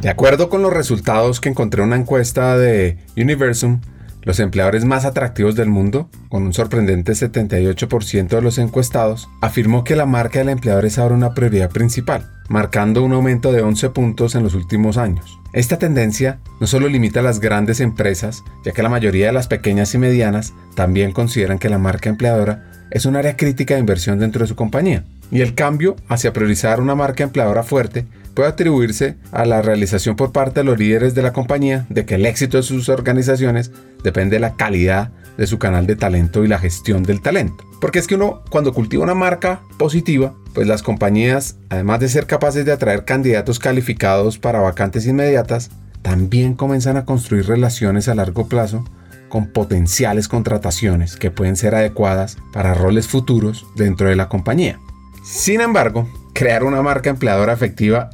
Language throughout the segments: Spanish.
De acuerdo con los resultados que encontré en una encuesta de Universum, los empleadores más atractivos del mundo, con un sorprendente 78% de los encuestados, afirmó que la marca del empleador es ahora una prioridad principal, marcando un aumento de 11 puntos en los últimos años. Esta tendencia no solo limita a las grandes empresas, ya que la mayoría de las pequeñas y medianas también consideran que la marca empleadora es un área crítica de inversión dentro de su compañía. Y el cambio hacia priorizar una marca empleadora fuerte puede atribuirse a la realización por parte de los líderes de la compañía de que el éxito de sus organizaciones depende de la calidad de su canal de talento y la gestión del talento. Porque es que uno cuando cultiva una marca positiva, pues las compañías, además de ser capaces de atraer candidatos calificados para vacantes inmediatas, también comienzan a construir relaciones a largo plazo con potenciales contrataciones que pueden ser adecuadas para roles futuros dentro de la compañía. Sin embargo, crear una marca empleadora efectiva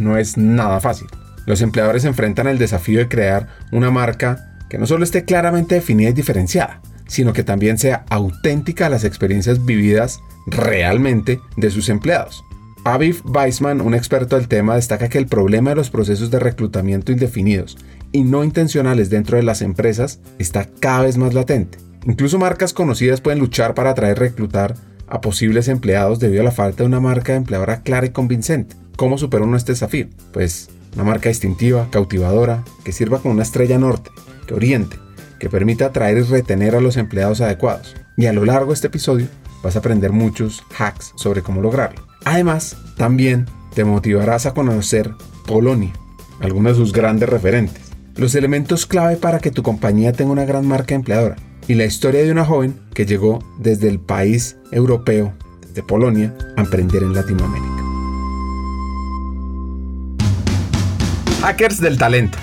no es nada fácil. Los empleadores enfrentan el desafío de crear una marca que no solo esté claramente definida y diferenciada, sino que también sea auténtica a las experiencias vividas realmente de sus empleados. Aviv Weissman, un experto del tema, destaca que el problema de los procesos de reclutamiento indefinidos y no intencionales dentro de las empresas está cada vez más latente. Incluso marcas conocidas pueden luchar para atraer reclutar a posibles empleados debido a la falta de una marca empleadora clara y convincente. ¿Cómo supera uno este desafío? Pues una marca distintiva, cautivadora, que sirva como una estrella norte, que oriente, que permita atraer y retener a los empleados adecuados. Y a lo largo de este episodio vas a aprender muchos hacks sobre cómo lograrlo. Además, también te motivarás a conocer Polonia, algunos de sus grandes referentes, los elementos clave para que tu compañía tenga una gran marca empleadora y la historia de una joven que llegó desde el país europeo, desde Polonia, a emprender en Latinoamérica. Hackers del Talento,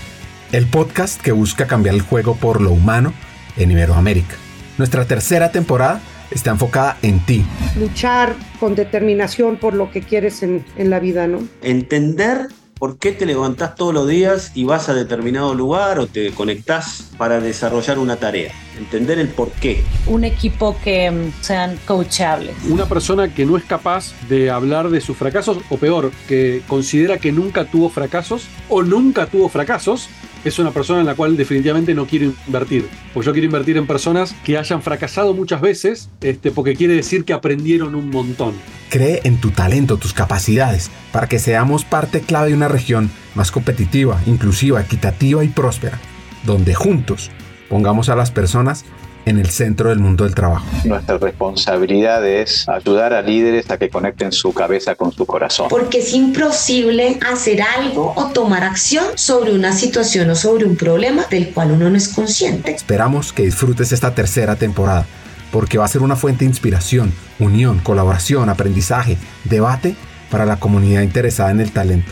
el podcast que busca cambiar el juego por lo humano en Iberoamérica. Nuestra tercera temporada está enfocada en ti. Luchar con determinación por lo que quieres en, en la vida, ¿no? Entender por qué te levantás todos los días y vas a determinado lugar o te conectás para desarrollar una tarea. Entender el por qué. Un equipo que mm, sean coachables. Una persona que no es capaz de hablar de sus fracasos o peor, que considera que nunca tuvo fracasos o nunca tuvo fracasos es una persona en la cual definitivamente no quiero invertir. Pues yo quiero invertir en personas que hayan fracasado muchas veces, este, porque quiere decir que aprendieron un montón. Cree en tu talento, tus capacidades, para que seamos parte clave de una región más competitiva, inclusiva, equitativa y próspera, donde juntos pongamos a las personas en el centro del mundo del trabajo. Nuestra responsabilidad es ayudar a líderes a que conecten su cabeza con su corazón. Porque es imposible hacer algo o tomar acción sobre una situación o sobre un problema del cual uno no es consciente. Esperamos que disfrutes esta tercera temporada, porque va a ser una fuente de inspiración, unión, colaboración, aprendizaje, debate para la comunidad interesada en el talento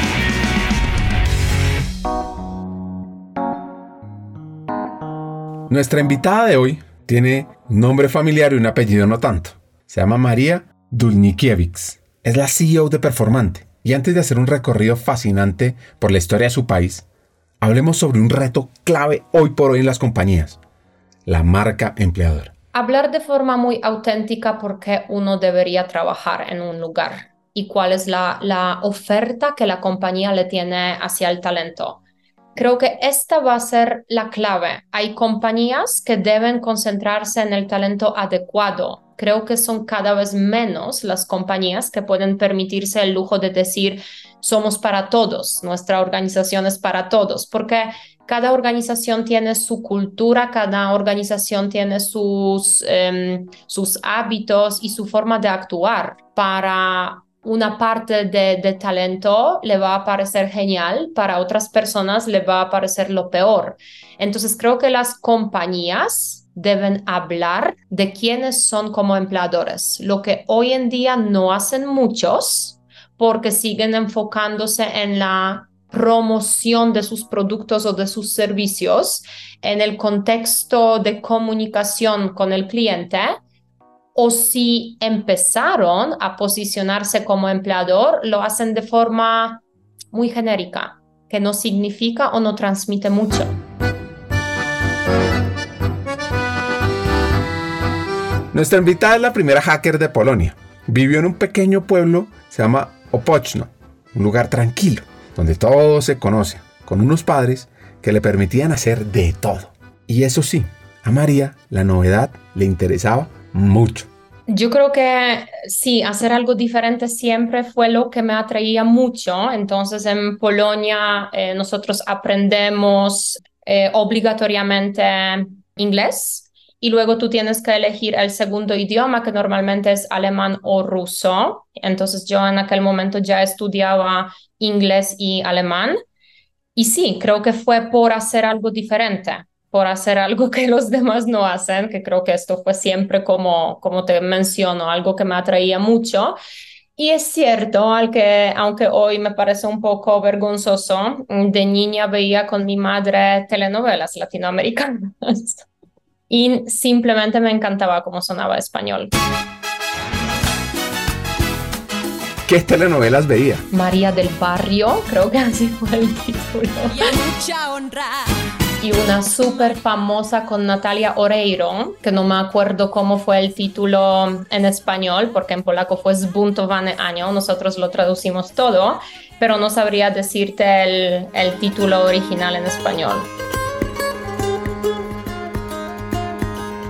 Nuestra invitada de hoy tiene nombre familiar y un apellido no tanto. Se llama María Dulnikiewicz. Es la CEO de Performante. Y antes de hacer un recorrido fascinante por la historia de su país, hablemos sobre un reto clave hoy por hoy en las compañías, la marca empleador. Hablar de forma muy auténtica por qué uno debería trabajar en un lugar y cuál es la, la oferta que la compañía le tiene hacia el talento. Creo que esta va a ser la clave. Hay compañías que deben concentrarse en el talento adecuado. Creo que son cada vez menos las compañías que pueden permitirse el lujo de decir somos para todos, nuestra organización es para todos, porque cada organización tiene su cultura, cada organización tiene sus, em, sus hábitos y su forma de actuar. Para una parte de, talento le va a parecer genial, para otras personas le va a parecer lo peor. Entonces creo que las compañías deben hablar de quiénes son como empleadores, lo que hoy en día no hacen muchos porque siguen enfocándose en la promoción de sus productos o de sus servicios en el contexto de comunicación con el cliente o si empezaron a posicionarse como empleador, lo hacen de forma muy genérica, que no significa o no transmite mucho. Nuestra invitada es la primera hacker de Polonia. Vivió en un pequeño pueblo, se llama Opochno, un lugar tranquilo, donde todos se conocen, con unos padres que le permitían hacer de todo. Y eso sí, a María la novedad le interesaba mucho. Yo creo que sí, hacer algo diferente siempre fue lo que me atraía mucho. Entonces en Polonia eh, nosotros aprendemos eh, obligatoriamente inglés y luego tú tienes que elegir el segundo idioma que normalmente es alemán o ruso. Entonces yo en aquel momento ya estudiaba inglés y alemán. Y sí, creo que fue por hacer algo diferente, por hacer algo que los demás no hacen, que creo que esto fue siempre como, como te menciono, algo que me atraía mucho. Y es cierto, al que, aunque hoy me parece un poco vergonzoso, de niña veía con mi madre telenovelas latinoamericanas y simplemente me encantaba cómo sonaba español. ¿Qué telenovelas veía? María del Barrio, creo que así fue el título. Y una súper famosa con Natalia Oreiro, que no me acuerdo cómo fue el título en español, porque en polaco fue Zbuntowane Año, nosotros lo traducimos todo, pero no sabría decirte el, el título original en español.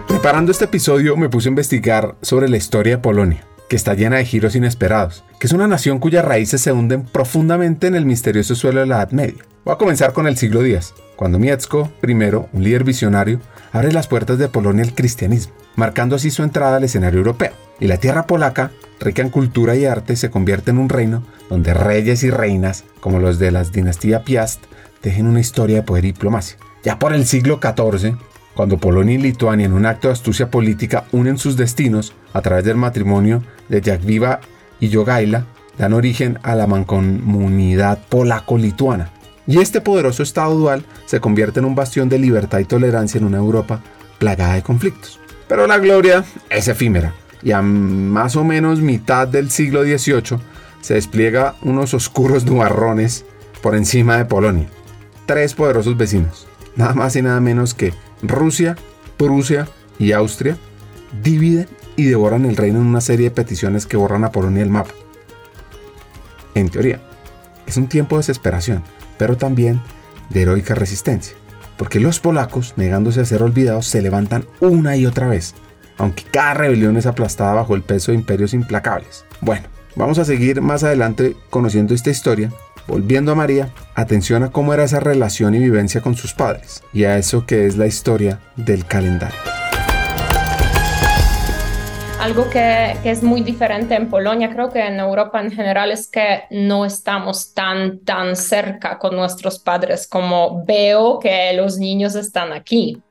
Preparando este episodio me puse a investigar sobre la historia de Polonia, que está llena de giros inesperados, que es una nación cuyas raíces se hunden profundamente en el misterioso suelo de la Edad Media. Voy a comenzar con el siglo X, cuando Miecko, primero, un líder visionario, abre las puertas de Polonia al cristianismo, marcando así su entrada al escenario europeo. Y la tierra polaca, rica en cultura y arte, se convierte en un reino donde reyes y reinas, como los de la dinastía Piast, tejen una historia de poder y diplomacia. Ya por el siglo XIV, cuando Polonia y Lituania en un acto de astucia política unen sus destinos a través del matrimonio de Jagviva y Jogaila, dan origen a la mancomunidad polaco-lituana. Y este poderoso Estado dual se convierte en un bastión de libertad y tolerancia en una Europa plagada de conflictos. Pero la gloria es efímera, y a más o menos mitad del siglo XVIII se despliega unos oscuros nubarrones por encima de Polonia. Tres poderosos vecinos, nada más y nada menos que Rusia, Prusia y Austria dividen y devoran el reino en una serie de peticiones que borran a Polonia del mapa. En teoría, es un tiempo de desesperación, pero también de heroica resistencia, porque los polacos, negándose a ser olvidados, se levantan una y otra vez, aunque cada rebelión es aplastada bajo el peso de imperios implacables. Bueno, vamos a seguir más adelante conociendo esta historia Volviendo a María, atención a cómo era esa relación y vivencia con sus padres, y a eso que es la historia del calendario. Algo que, es muy diferente en Polonia, creo que en Europa en general, es que no estamos tan, tan cerca con nuestros padres como veo que los niños están aquí.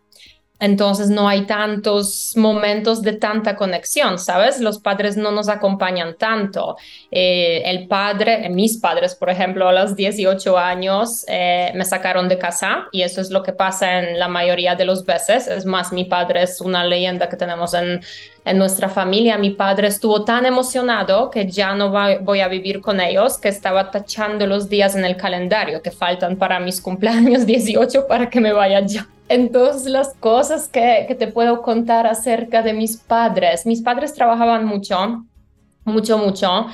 Entonces no hay tantos momentos de tanta conexión, ¿sabes? Los padres no nos acompañan tanto. Eh, el padre, eh, mis padres, por ejemplo, a los 18 años eh, me sacaron de casa y eso es lo que pasa en la mayoría de los veces. Es más, mi padre es una leyenda que tenemos en, en nuestra familia. Mi padre estuvo tan emocionado que ya no voy a vivir con ellos, que estaba tachando los días en el calendario que faltan para mis cumpleaños 18 para que me vaya ya. Entonces, las cosas que, que, te puedo contar acerca de mis padres. Mis padres trabajaban mucho, mucho, mucho.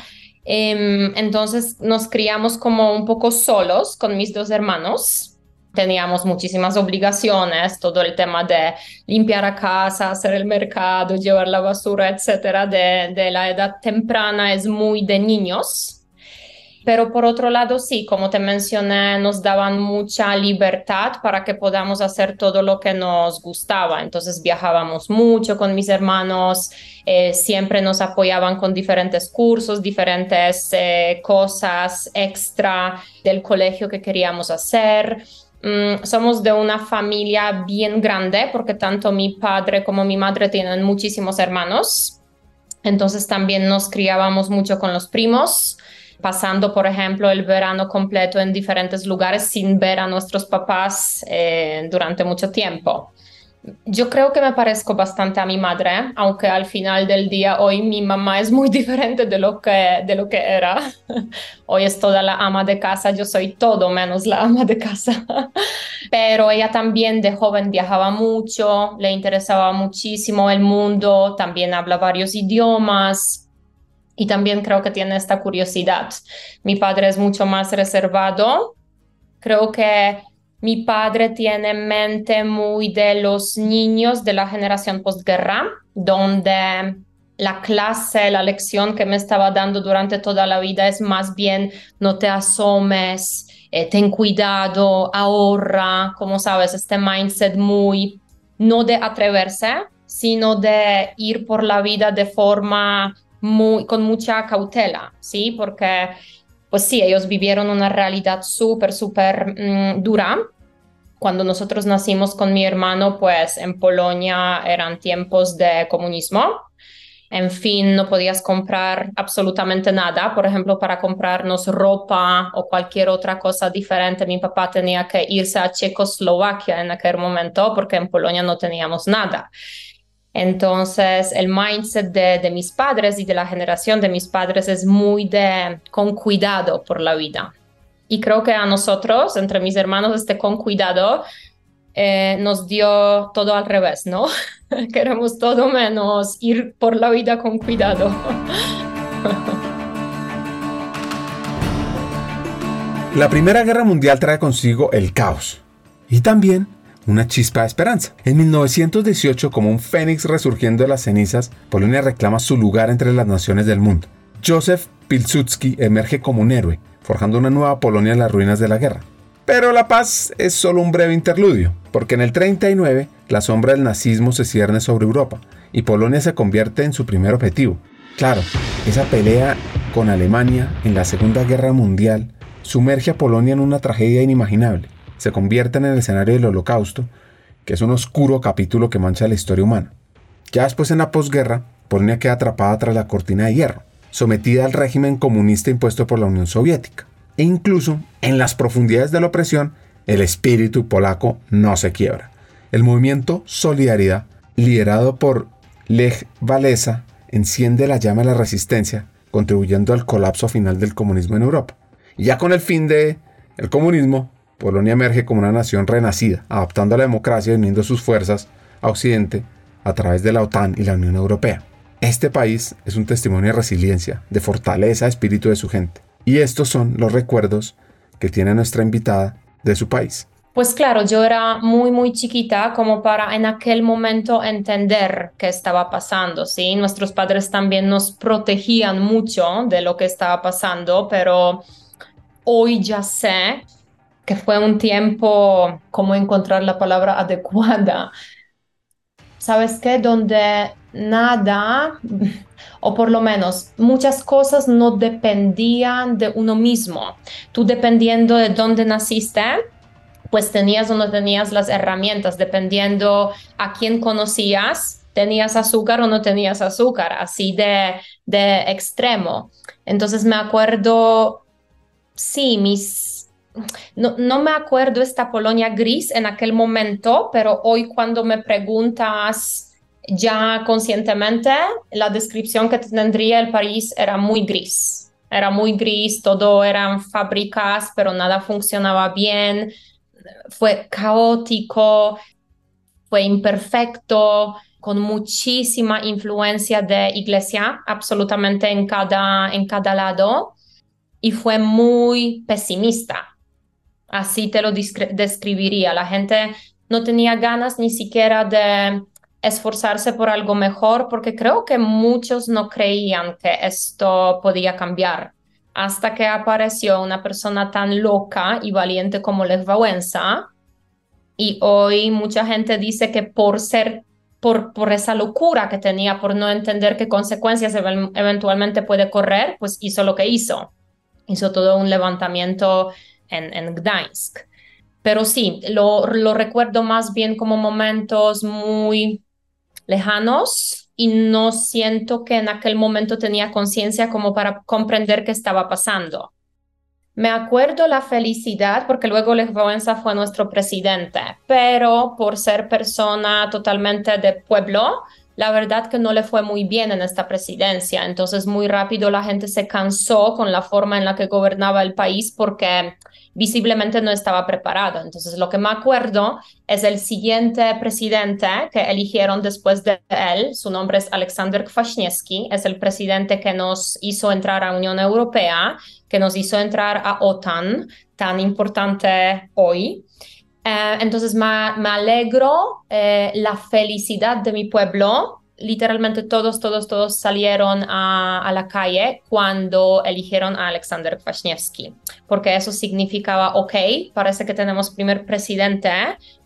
Eh, entonces, nos criamos como un poco solos con mis dos hermanos. Teníamos muchísimas obligaciones, todo el tema de limpiar a casa, hacer el mercado, llevar la basura, etcétera, de, de la edad temprana es muy de niños pero por otro lado, sí, como te mencioné, nos daban mucha libertad para que podamos hacer todo lo que nos gustaba. Entonces viajábamos mucho con mis hermanos, eh, siempre nos apoyaban con diferentes cursos, diferentes eh, cosas extra del colegio que queríamos hacer. Mm, somos de una familia bien grande porque tanto mi padre como mi madre tienen muchísimos hermanos. Entonces también nos criábamos mucho con los primos pasando, por ejemplo, el verano completo en diferentes lugares sin ver a nuestros papás eh, durante mucho tiempo. Yo creo que me parezco bastante a mi madre, aunque al final del día hoy mi mamá es muy diferente de lo que, de lo que era. Hoy es toda la ama de casa, yo soy todo menos la ama de casa. Pero ella también de joven viajaba mucho, le interesaba muchísimo el mundo, también habla varios idiomas, y también creo que tiene esta curiosidad. Mi padre es mucho más reservado. Creo que mi padre tiene mente muy de los niños de la generación postguerra, donde la clase, la lección que me estaba dando durante toda la vida es más bien no te asomes, eh, ten cuidado, ahorra, como sabes, este mindset muy no de atreverse, sino de ir por la vida de forma con mucha cautela, ¿sí? Porque, pues sí, ellos vivieron una realidad súper, súper mm, dura. Cuando nosotros nacimos con mi hermano, pues en Polonia eran tiempos de comunismo. En fin, no podías comprar absolutamente nada. Por ejemplo, para comprarnos ropa o cualquier otra cosa diferente, mi papá tenía que irse a Checoslovaquia en aquel momento porque en Polonia no teníamos nada. Entonces, el mindset de, mis padres y de la generación de mis padres es muy de con cuidado por la vida. Y creo que a nosotros, entre mis hermanos, este con cuidado eh, nos dio todo al revés, ¿no? Queremos todo menos ir por la vida con cuidado. La Primera Guerra Mundial trae consigo el caos y también una chispa de esperanza. En 1918, como un fénix resurgiendo de las cenizas, Polonia reclama su lugar entre las naciones del mundo. Joseph Pilsudski emerge como un héroe, forjando una nueva Polonia en las ruinas de la guerra. Pero la paz es solo un breve interludio, porque en el 39 la sombra del nazismo se cierne sobre Europa y Polonia se convierte en su primer objetivo. Claro, esa pelea con Alemania en la Segunda Guerra Mundial sumerge a Polonia en una tragedia inimaginable se convierten en el escenario del holocausto, que es un oscuro capítulo que mancha la historia humana. Ya después en la posguerra, Polonia queda atrapada tras la cortina de hierro, sometida al régimen comunista impuesto por la Unión Soviética. E incluso, en las profundidades de la opresión, el espíritu polaco no se quiebra. El movimiento Solidaridad, liderado por Lech Walesa, enciende la llama de la resistencia, contribuyendo al colapso final del comunismo en Europa. Y ya con el fin de el comunismo, Polonia emerge como una nación renacida, adaptando a la democracia y uniendo sus fuerzas a Occidente a través de la OTAN y la Unión Europea. Este país es un testimonio de resiliencia, de fortaleza espíritu de su gente. Y estos son los recuerdos que tiene nuestra invitada de su país. Pues claro, yo era muy, muy chiquita como para en aquel momento entender qué estaba pasando, ¿sí? Nuestros padres también nos protegían mucho de lo que estaba pasando, pero hoy ya sé que fue un tiempo, como encontrar la palabra adecuada? ¿Sabes qué? Donde nada, o por lo menos muchas cosas no dependían de uno mismo. Tú dependiendo de dónde naciste, pues tenías o no tenías las herramientas, dependiendo a quién conocías, tenías azúcar o no tenías azúcar, así de, de extremo. Entonces me acuerdo, sí, mis no, me acuerdo esta Polonia gris en aquel momento, pero hoy cuando me preguntas ya conscientemente, la descripción que tendría el país era muy gris. Era muy gris, todo eran fábricas, pero nada funcionaba bien. Fue caótico, fue imperfecto, con muchísima influencia de iglesia, absolutamente en cada, en cada lado, y fue muy pesimista Así te lo describiría. La gente no tenía ganas ni siquiera de esforzarse por algo mejor porque creo que muchos no creían que esto podía cambiar. hasta que apareció una persona tan loca y valiente como Lech Wałęsa. Y hoy mucha gente dice que por ser, por, por esa locura que tenía, por no entender qué consecuencias eventualmente puede correr, pues hizo lo que hizo. Hizo todo un levantamiento en, en Gdańsk. Pero sí, lo, lo recuerdo más bien como momentos muy lejanos, y no siento que en aquel momento tenía conciencia como para comprender qué estaba pasando. Me acuerdo la felicidad porque luego Lech Wałęsa fue nuestro presidente, pero por ser persona totalmente de pueblo, la verdad que no le fue muy bien en esta presidencia. Entonces muy rápido la gente se cansó con la forma en la que gobernaba el país porque visiblemente no estaba preparado. Entonces, lo que me acuerdo es el siguiente presidente que eligieron después de él. Su nombre es Aleksander Kwaśniewski. Es el presidente que nos hizo entrar a Unión Europea, que nos hizo entrar a OTAN, tan importante hoy. Eh, entonces, me, alegro eh, la felicidad de mi pueblo. Literalmente todos, todos, todos salieron a, la calle cuando eligieron a Alexander Kwasniewski, porque eso significaba, ok, parece que tenemos primer presidente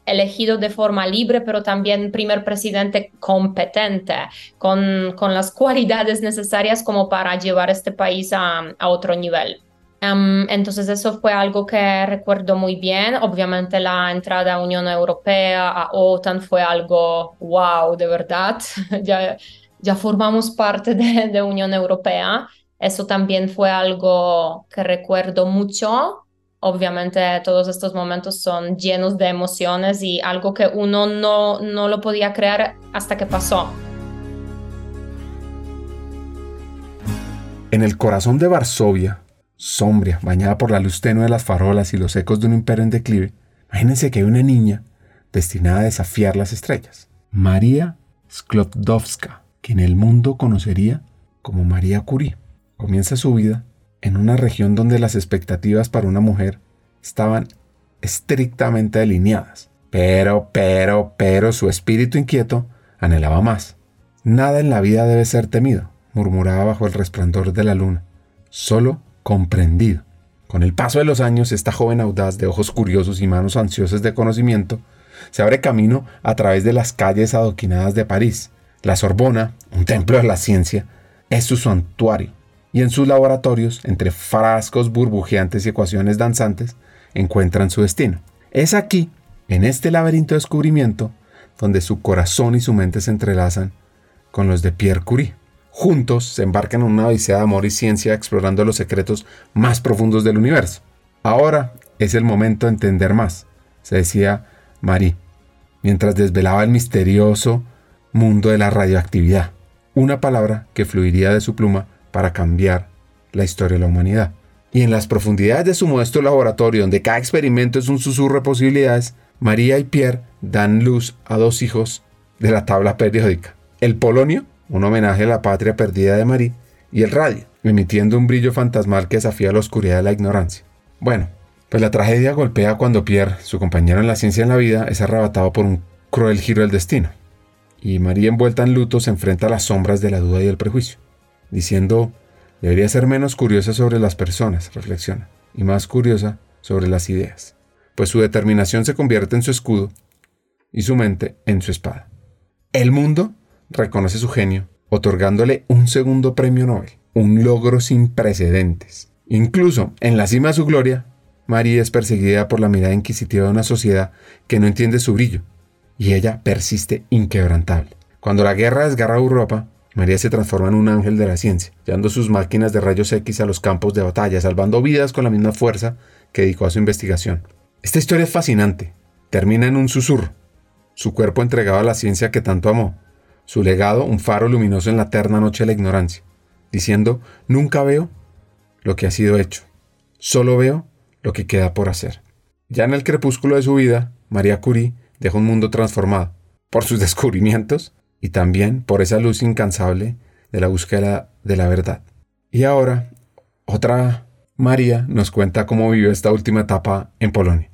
elegido de forma libre, pero también primer presidente competente, con, con las cualidades necesarias como para llevar este país a otro nivel entonces eso fue algo que recuerdo muy bien. Obviamente la entrada a Unión Europea, a OTAN fue algo wow, de verdad. ya, ya formamos parte de, de Unión Europea. Eso también fue algo que recuerdo mucho. Obviamente todos estos momentos son llenos de emociones y algo que uno no, no lo podía creer hasta que pasó. En el corazón de Varsovia, sombria, bañada por la luz tenue de las farolas y los ecos de un imperio en declive, imagínense que hay una niña destinada a desafiar las estrellas. María Sklodowska, que en el mundo conocería como María Curie. Comienza su vida en una región donde las expectativas para una mujer estaban estrictamente delineadas. Pero, pero, pero su espíritu inquieto anhelaba más. Nada en la vida debe ser temido, murmuraba bajo el resplandor de la luna. Solo comprendido. Con el paso de los años, esta joven audaz de ojos curiosos y manos ansiosas de conocimiento se abre camino a través de las calles adoquinadas de París. La Sorbona, un templo de la ciencia, es su santuario, y en sus laboratorios, entre frascos burbujeantes y ecuaciones danzantes, encuentran su destino. Es aquí, en este laberinto de descubrimiento, donde su corazón y su mente se entrelazan con los de Pierre Curie. Juntos se embarcan en una odisea de amor y ciencia explorando los secretos más profundos del universo. Ahora es el momento de entender más, se decía Marie, mientras desvelaba el misterioso mundo de la radioactividad, una palabra que fluiría de su pluma para cambiar la historia de la humanidad. Y en las profundidades de su modesto laboratorio, donde cada experimento es un susurro de posibilidades, María y Pierre dan luz a dos hijos de la tabla periódica, el polonio un homenaje a la patria perdida de Marie, y el radio, emitiendo un brillo fantasmal que desafía la oscuridad de la ignorancia. Bueno, pues la tragedia golpea cuando Pierre, su compañero en la ciencia y en la vida, es arrebatado por un cruel giro del destino. Y María envuelta en luto se enfrenta a las sombras de la duda y el prejuicio, diciendo, debería ser menos curiosa sobre las personas, reflexiona, y más curiosa sobre las ideas, pues su determinación se convierte en su escudo y su mente en su espada. El mundo reconoce su genio, otorgándole un segundo premio Nobel, un logro sin precedentes. Incluso en la cima de su gloria, María es perseguida por la mirada inquisitiva de una sociedad que no entiende su brillo, y ella persiste inquebrantable. Cuando la guerra desgarra Europa, María se transforma en un ángel de la ciencia, llevando sus máquinas de rayos X a los campos de batalla, salvando vidas con la misma fuerza que dedicó a su investigación. Esta historia es fascinante. Termina en un susurro. Su cuerpo entregado a la ciencia que tanto amó, su legado un faro luminoso en la eterna noche de la ignorancia, diciendo, nunca veo lo que ha sido hecho, solo veo lo que queda por hacer. Ya en el crepúsculo de su vida, María Curie dejó un mundo transformado por sus descubrimientos y también por esa luz incansable de la búsqueda de la verdad. Y ahora, otra María nos cuenta cómo vivió esta última etapa en Polonia.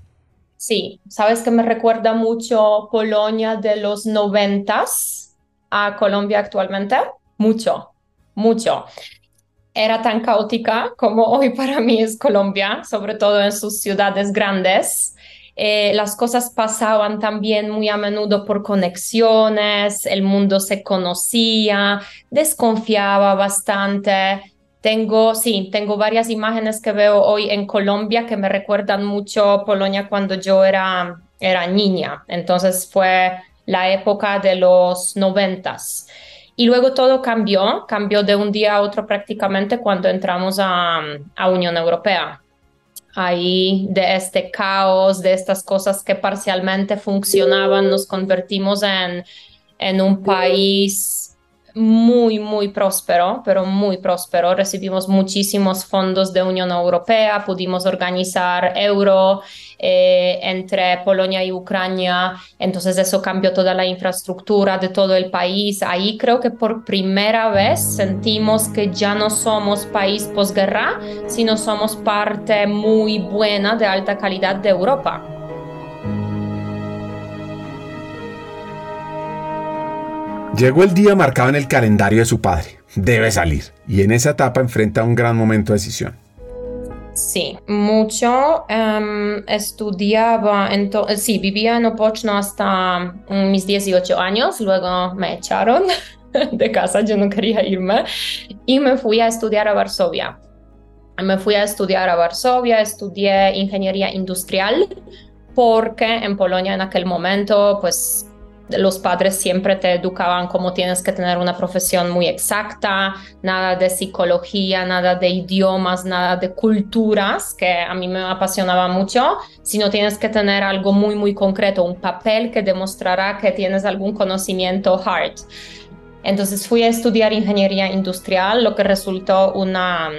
Sí, sabes que me recuerda mucho Polonia de los noventas, a Colombia actualmente? Mucho, mucho. era tan caótica como hoy para mí es Colombia, sobre todo en sus ciudades grandes. Eh, las cosas pasaban también muy a menudo por conexiones, el mundo se conocía, desconfiaba bastante. Tengo, sí, tengo varias imágenes que veo hoy en Colombia que me recuerdan mucho Polonia cuando yo era, era niña. Entonces fue la época de los noventas. Y luego todo cambió, cambió de un día a otro prácticamente cuando entramos a, a Unión Europea ahí de este caos, de estas cosas que parcialmente funcionaban, nos convertimos en, en un país muy, muy próspero, pero muy próspero. Recibimos muchísimos fondos de Unión Europea, pudimos organizar euro eh, entre Polonia y Ucrania, entonces eso cambió toda la infraestructura de todo el país. Ahí creo que por primera vez sentimos que ya no somos país posguerra, sino somos parte muy buena de alta calidad de Europa. Llegó el día marcado en el calendario de su padre. Debe salir. Y en esa etapa enfrenta un gran momento de decisión. Sí, mucho. Um, estudiaba, sí, vivía en Opochno hasta mis 18 años, luego me echaron de casa, yo no quería irme, y me fui a estudiar a Varsovia. Me fui a estudiar a Varsovia, estudié ingeniería industrial, porque en Polonia en aquel momento, pues los padres siempre te educaban como tienes que tener una profesión muy exacta, nada de psicología, nada de idiomas, nada de culturas, que a mí me apasionaba mucho, sino tienes que tener algo muy, muy concreto, un papel que demostrará que tienes algún conocimiento hard. Entonces fui a estudiar ingeniería industrial, lo que resultó una,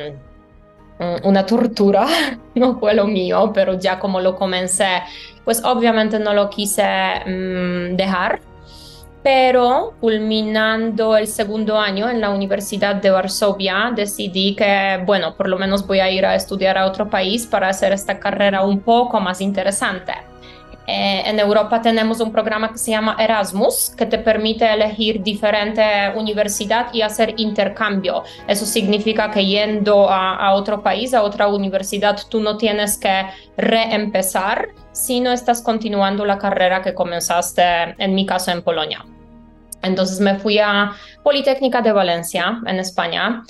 una tortura, no fue lo mío, pero ya como lo comencé pues obviamente no lo quise mm, dejar. Pero culminando el segundo año en la Universidad de Varsovia, decidí que, bueno, por lo menos voy a ir a estudiar a otro país para hacer esta carrera un poco más interesante. Eh, en Europa tenemos un programa que se llama Erasmus, que te permite elegir diferente universidad y hacer intercambio. Eso significa que yendo a, otro país, a otra universidad, tú no tienes que reempezar, sino estás continuando la carrera que comenzaste, en mi caso, en Polonia. Entonces me fui a Politécnica de Valencia, en España.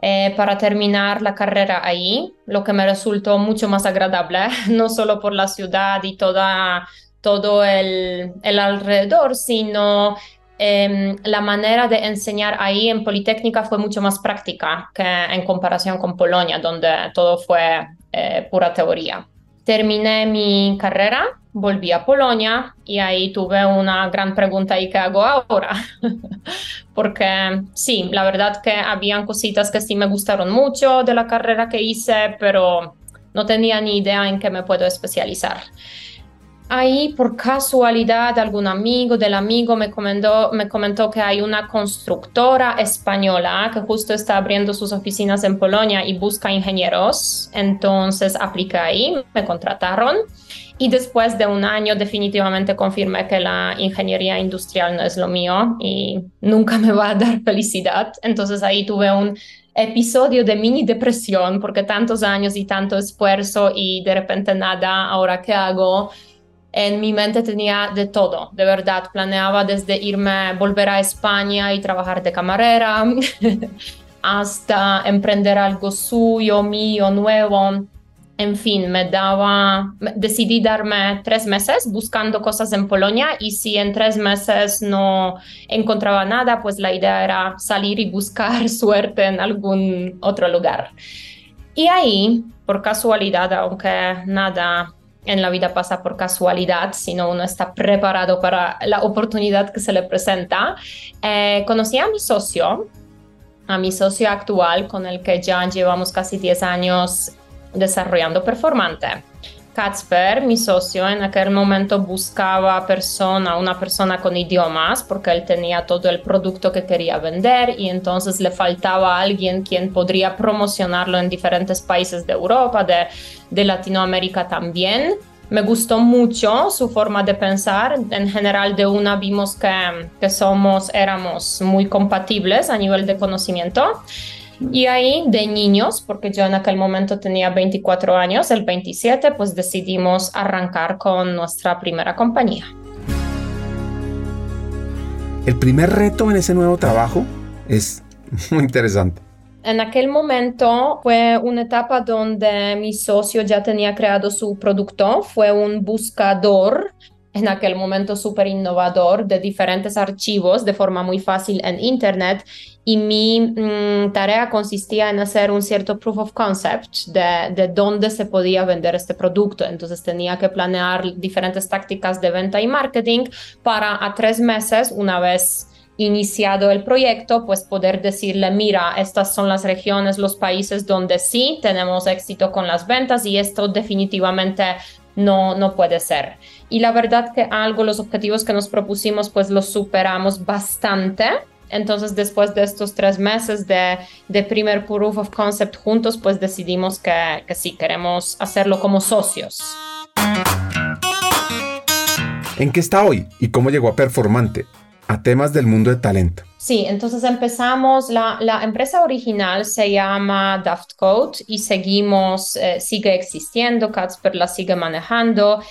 Eh, para terminar la carrera ahí, lo que me resultó mucho más agradable, no solo por la ciudad y toda, todo el, el alrededor, sino em, la manera de enseñar ahí en Politécnica fue mucho más práctica que en comparación con Polonia, donde todo fue eh, pura teoría. Terminé mi carrera, volví a Polonia y ahí tuve una gran pregunta y qué hago ahora. Porque sí, la verdad que habían cositas que sí me gustaron mucho de la carrera que hice, pero no tenía ni idea en qué me puedo especializar. Ahí por casualidad algún amigo del amigo me comentó, me comentó que hay una constructora española que justo está abriendo sus oficinas en Polonia y busca ingenieros. Entonces apliqué ahí, me contrataron y después de un año definitivamente confirmé que la ingeniería industrial no es lo mío y nunca me va a dar felicidad. Entonces ahí tuve un episodio de mini depresión porque tantos años y tanto esfuerzo y de repente nada, ahora qué hago en mi mente tenía de todo, de verdad. Planeaba desde irme, volver a España y trabajar de camarera, hasta emprender algo suyo, mío, nuevo. En fin, me daba, decidí darme tres meses buscando cosas en Polonia y si en tres meses no encontraba nada, pues la idea era salir y buscar suerte en algún otro lugar. Y ahí, por casualidad, aunque nada en la vida pasa por casualidad, sino uno está preparado para la oportunidad que se le presenta. Eh, conocí a mi socio, a mi socio actual, con el que ya llevamos casi 10 años desarrollando Performante. Kacper, mi socio, en aquel momento buscaba persona, una persona con idiomas, porque él tenía todo el producto que quería vender y entonces le faltaba alguien quien podría promocionarlo en diferentes países de Europa, de, de Latinoamérica también. Me gustó mucho su forma de pensar. En general, de una vimos que, que somos, éramos muy compatibles a nivel de conocimiento. Y ahí de niños, porque yo en aquel momento tenía 24 años, el 27, pues decidimos arrancar con nuestra primera compañía. El primer reto en ese nuevo trabajo es muy interesante. En aquel momento fue una etapa donde mi socio ya tenía creado su producto, fue un buscador en aquel momento súper innovador de diferentes archivos de forma muy fácil en Internet y mi mm, tarea consistía en hacer un cierto proof of concept de, de dónde se podía vender este producto. Entonces tenía que planear diferentes tácticas de venta y marketing para a tres meses, una vez iniciado el proyecto, pues poder decirle, mira, estas son las regiones, los países donde sí tenemos éxito con las ventas y esto definitivamente no, no puede ser. Y la verdad que algo, los objetivos que nos propusimos, pues los superamos bastante. Entonces, después de estos tres meses de, de primer proof of concept juntos, pues decidimos que, que sí, queremos hacerlo como socios. ¿En qué está hoy y cómo llegó a Performante? A temas del mundo de talento. Sí, entonces empezamos, la, la empresa original se llama Daft Code y seguimos, eh, sigue existiendo, Catsper la sigue manejando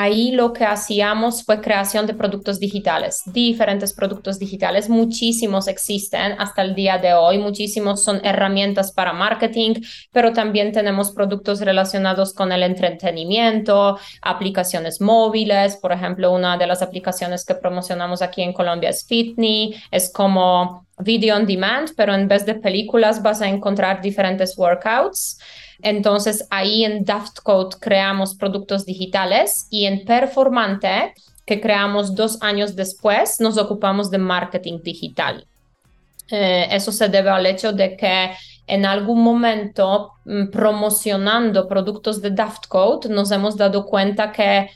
ahí lo que hacíamos fue creación de productos digitales, diferentes productos digitales, muchísimos existen hasta el día de hoy, muchísimos son herramientas para marketing, pero también tenemos productos relacionados con el entretenimiento, aplicaciones móviles, por ejemplo, una de las aplicaciones que promocionamos aquí en Colombia es Fitney, es como video on demand, pero en vez de películas vas a encontrar diferentes workouts. Entonces ahí en Daft Code creamos productos digitales y en Performante, que creamos dos años después, nos ocupamos de marketing digital. Eh, eso se debe al hecho de que en algún momento mm, promocionando productos de Daft Code nos hemos dado cuenta que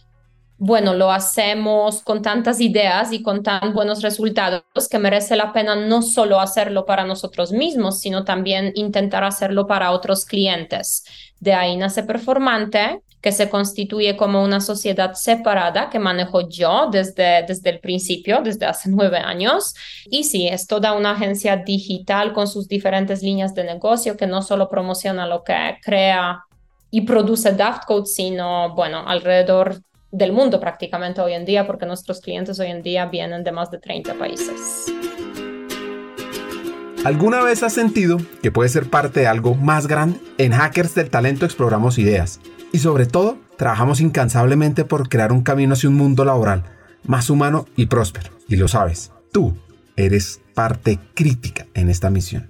bueno, lo hacemos con tantas ideas y con tan buenos resultados que merece la pena no solo hacerlo para nosotros mismos, sino también intentar hacerlo para otros clientes. De ahí nace Performante, que se constituye como una sociedad separada que manejo yo desde, desde el principio, desde hace nueve años. Y sí, es toda una agencia digital con sus diferentes líneas de negocio que no solo promociona lo que crea y produce Daft Code, sino, bueno, alrededor del mundo prácticamente hoy en día, porque nuestros clientes hoy en día vienen de más de 30 países. ¿Alguna vez has sentido que puedes ser parte de algo más grande? En Hackers del Talento exploramos ideas y sobre todo trabajamos incansablemente por crear un camino hacia un mundo laboral más humano y próspero. Y lo sabes, tú eres parte crítica en esta misión.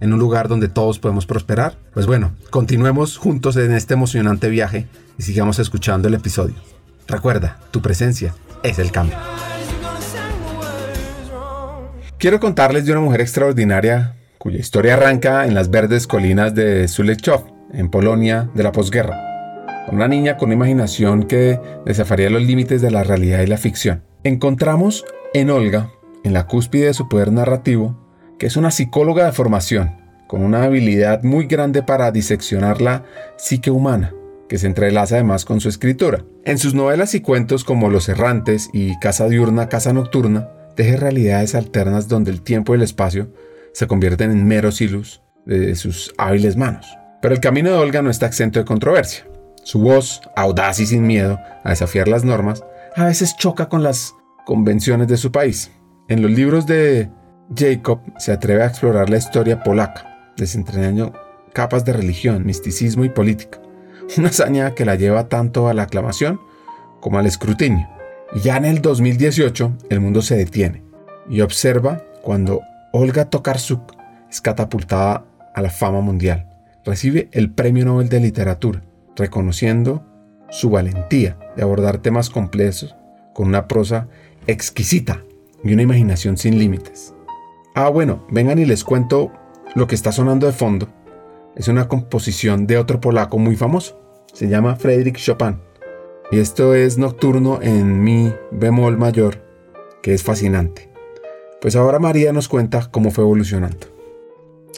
en un lugar donde todos podemos prosperar? Pues bueno, continuemos juntos en este emocionante viaje y sigamos escuchando el episodio. Recuerda, tu presencia es el cambio. Quiero contarles de una mujer extraordinaria cuya historia arranca en las verdes colinas de Sulechov, en Polonia de la posguerra. Una niña con una imaginación que desafiaría los límites de la realidad y la ficción. Encontramos en Olga, en la cúspide de su poder narrativo, que es una psicóloga de formación, con una habilidad muy grande para diseccionar la psique humana, que se entrelaza además con su escritura. En sus novelas y cuentos como Los Errantes y Casa Diurna, Casa Nocturna, teje realidades alternas donde el tiempo y el espacio se convierten en meros hilos de sus hábiles manos. Pero el camino de Olga no está exento de controversia. Su voz, audaz y sin miedo a desafiar las normas, a veces choca con las convenciones de su país. En los libros de Jacob se atreve a explorar la historia polaca, desentrañando capas de religión, misticismo y política. Una hazaña que la lleva tanto a la aclamación como al escrutinio. Y ya en el 2018 el mundo se detiene y observa cuando Olga Tokarczuk es catapultada a la fama mundial. Recibe el Premio Nobel de Literatura, reconociendo su valentía de abordar temas complejos con una prosa exquisita y una imaginación sin límites. Ah, bueno, vengan y les cuento lo que está sonando de fondo. Es una composición de otro polaco muy famoso. Se llama Frédéric Chopin. Y esto es nocturno en mi bemol mayor, que es fascinante. Pues ahora María nos cuenta cómo fue evolucionando.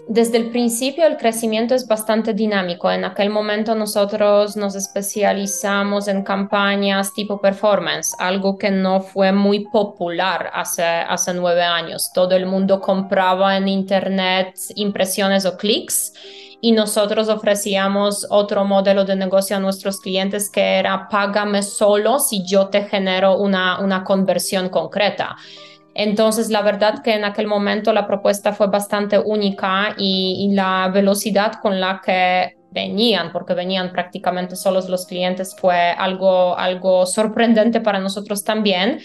Desde el principio el crecimiento es bastante dinámico. En aquel momento nosotros nos especializamos en campañas tipo performance, algo que no fue muy popular hace, hace nueve años. Todo el mundo compraba en Internet impresiones o clics y nosotros ofrecíamos otro modelo de negocio a nuestros clientes que era págame solo si yo te genero una, una conversión concreta. Entonces, la verdad que en aquel momento la propuesta fue bastante única y, la velocidad con la que venían, porque venían prácticamente solos los clientes, fue algo, algo sorprendente para nosotros también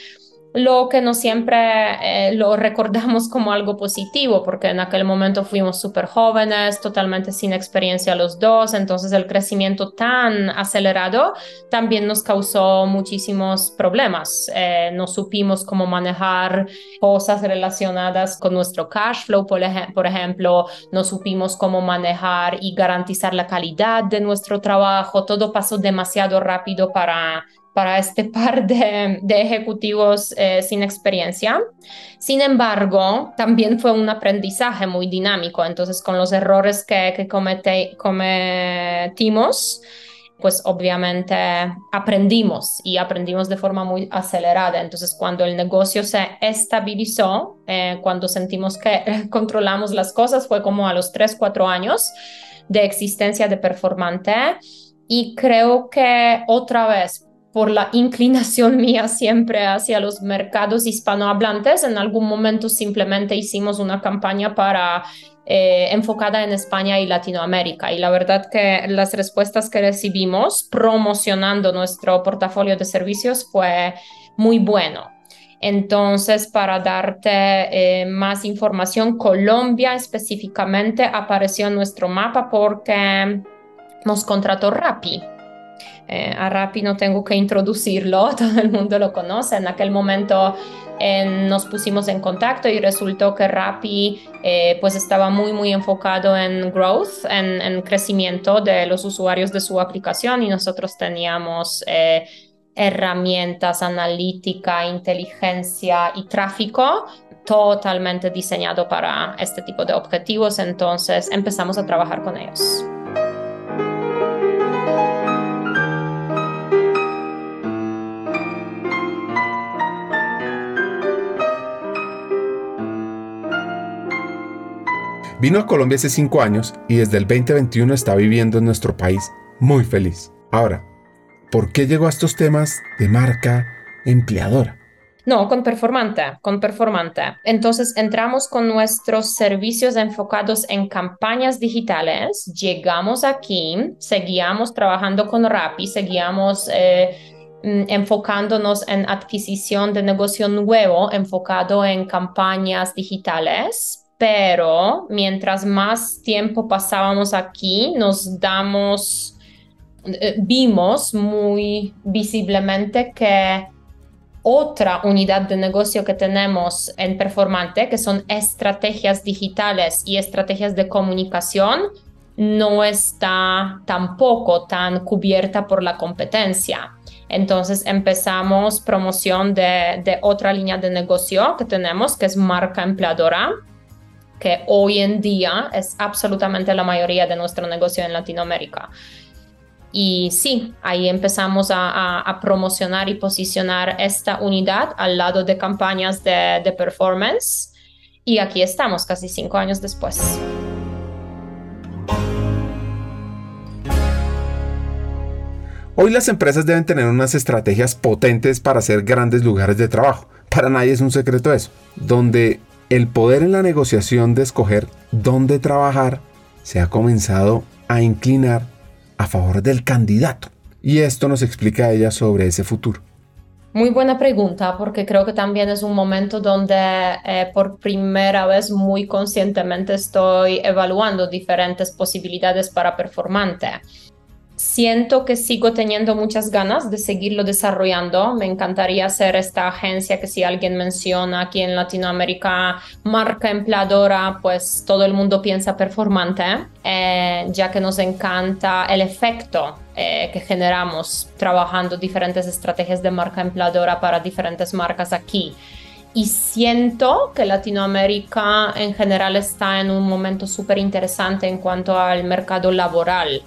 lo que no siempre eh, lo recordamos como algo positivo, porque en aquel momento fuimos súper jóvenes, totalmente sin experiencia los dos, entonces el crecimiento tan acelerado también nos causó muchísimos problemas. Eh, no supimos cómo manejar cosas relacionadas con nuestro cash flow, por, por ejemplo, no supimos cómo manejar y garantizar la calidad de nuestro trabajo, todo pasó demasiado rápido para para este par de, ejecutivos eh, sin experiencia. Sin embargo, también fue un aprendizaje muy dinámico, entonces con los errores que, que cometimos, pues obviamente aprendimos y aprendimos de forma muy acelerada. Entonces, cuando el negocio se estabilizó, eh, cuando sentimos que controlamos las cosas, fue como a los 3, 4 años de existencia de Performante. Y creo que otra vez, por la inclinación mía siempre hacia los mercados hispanohablantes, en algún momento simplemente hicimos una campaña para eh, enfocada en España y Latinoamérica. Y la verdad que las respuestas que recibimos promocionando nuestro portafolio de servicios fue muy bueno. Entonces, para darte eh, más información, Colombia específicamente apareció en nuestro mapa porque nos contrató Rappi eh, a Rappi no tengo que introducirlo, todo el mundo lo conoce. En aquel momento eh, nos pusimos en contacto y resultó que Rappi eh, pues estaba muy muy enfocado en growth, en, en, crecimiento de los usuarios de su aplicación y nosotros teníamos herramientas, analítica, inteligencia y tráfico totalmente diseñado para este tipo de objetivos. Entonces empezamos a trabajar con ellos. Vino a Colombia hace 5 años y desde el 2021 está viviendo en nuestro país muy feliz. Ahora, ¿por qué llegó a estos temas de marca empleadora? No, con performante, con performante. Entonces entramos con nuestros servicios enfocados en campañas digitales, llegamos aquí, seguíamos trabajando con Rappi, seguíamos eh, mm, enfocándonos en adquisición de negocio nuevo, enfocado en campañas digitales, pero mientras más tiempo pasábamos aquí, nos damos, eh, vimos muy visiblemente que otra unidad de negocio que tenemos en Performante, que son estrategias digitales y estrategias de comunicación, no está tampoco tan cubierta por la competencia. Entonces empezamos promoción de, de otra línea de negocio que tenemos, que es marca empleadora que hoy en día es absolutamente la mayoría de nuestro negocio en Latinoamérica. Y sí, ahí empezamos a, promocionar y posicionar esta unidad al lado de campañas de, de performance. Y aquí estamos casi cinco años después. Hoy las empresas deben tener unas estrategias potentes para hacer grandes lugares de trabajo. Para nadie es un secreto eso, donde el poder en la negociación de escoger dónde trabajar se ha comenzado a inclinar a favor del candidato. Y esto nos explica ella sobre ese futuro. Muy buena pregunta, porque creo que también es un momento donde eh, por primera vez muy conscientemente estoy evaluando diferentes posibilidades para performante siento que sigo teniendo muchas ganas de seguirlo desarrollando. Me encantaría hacer esta agencia que si alguien menciona aquí en Latinoamérica marca empleadora, pues todo el mundo piensa performante, eh, ya que nos encanta el efecto eh, que generamos trabajando diferentes estrategias de marca empleadora para diferentes marcas aquí. Y siento que Latinoamérica en general está en un momento súper interesante en cuanto al mercado laboral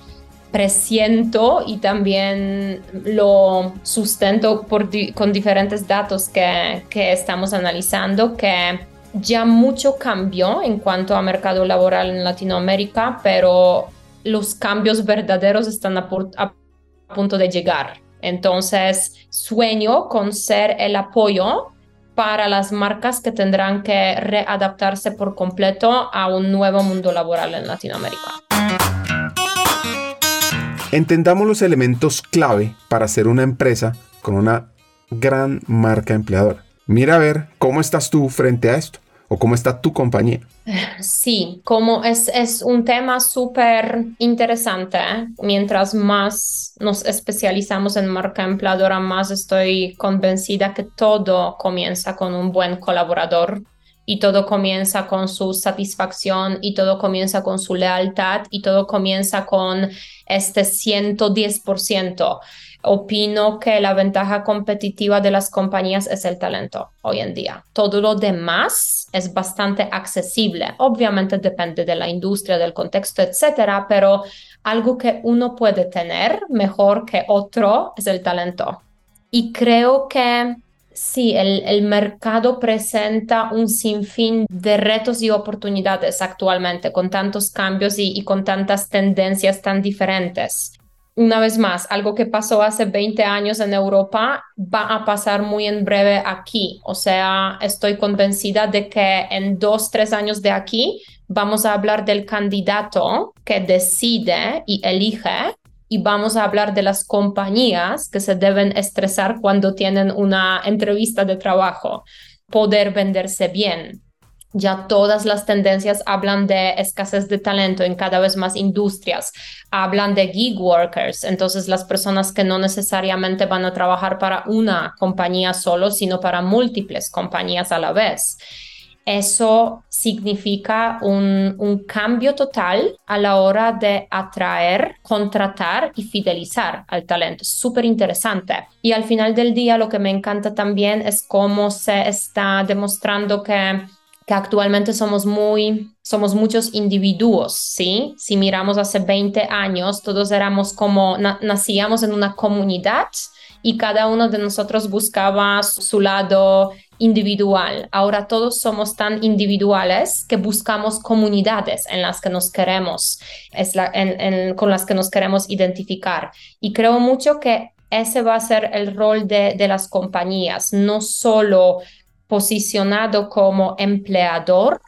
presiento y también lo sustento por con diferentes datos que, que estamos analizando, que ya mucho cambió en cuanto a mercado laboral en Latinoamérica, pero los cambios verdaderos están a, a, punto de llegar. Entonces, sueño con ser el apoyo para las marcas que tendrán que readaptarse por completo a un nuevo mundo laboral en Latinoamérica. Entendamos los elementos clave para ser una empresa con una gran marca empleadora. Mira a ver cómo estás tú frente a esto o cómo está tu compañía. Sí, como es, es un tema súper interesante. Mientras más nos especializamos en marca empleadora, más estoy convencida que todo comienza con un buen colaborador y todo comienza con su satisfacción y todo comienza con su lealtad y todo comienza con este 110%. Opino que la ventaja competitiva de las compañías es el talento hoy en día. Todo lo demás es bastante accesible. Obviamente depende de la industria, del contexto, etcétera, pero algo que uno puede tener mejor que otro es el talento. Y creo que Sí, el, mercado presenta un sinfín de retos y oportunidades actualmente, con tantos cambios y, con tantas tendencias tan diferentes. Una vez más, algo que pasó hace 20 años en Europa va a pasar muy en breve aquí. O sea, estoy convencida de que en dos, tres años de aquí vamos a hablar del candidato que decide y elige y vamos a hablar de las compañías que se deben estresar cuando tienen una entrevista de trabajo, poder venderse bien. Ya todas las tendencias hablan de escasez de talento en cada vez más industrias, hablan de gig workers, entonces las personas que no necesariamente van a trabajar para una compañía solo, sino para múltiples compañías a la vez eso significa un, cambio total a la hora de atraer, contratar y fidelizar al talento. Súper interesante. Y al final del día lo que me encanta también es cómo se está demostrando que actualmente somos muy, somos muchos individuos, ¿sí? Si miramos hace 20 años, todos éramos como, nacíamos en una comunidad y cada uno de nosotros buscaba su lado individual. Ahora todos somos tan individuales que buscamos comunidades en las que nos queremos, la, con las que nos queremos identificar. Y creo mucho que ese va a ser el rol de, de las compañías, no solo posicionado como empleador,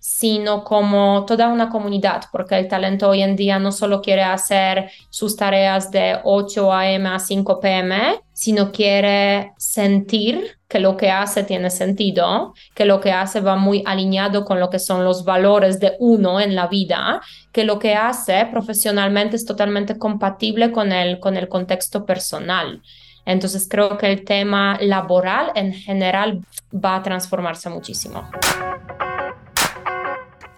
sino como toda una comunidad, porque el talento hoy en día no solo quiere hacer sus tareas de 8 a.m. a 5 p.m., sino quiere sentir que lo que hace tiene sentido, que lo que hace va muy alineado con lo que son los valores de uno en la vida, que lo que hace profesionalmente es totalmente compatible con el, con el contexto personal. Entonces creo que el tema laboral en general va a transformarse muchísimo.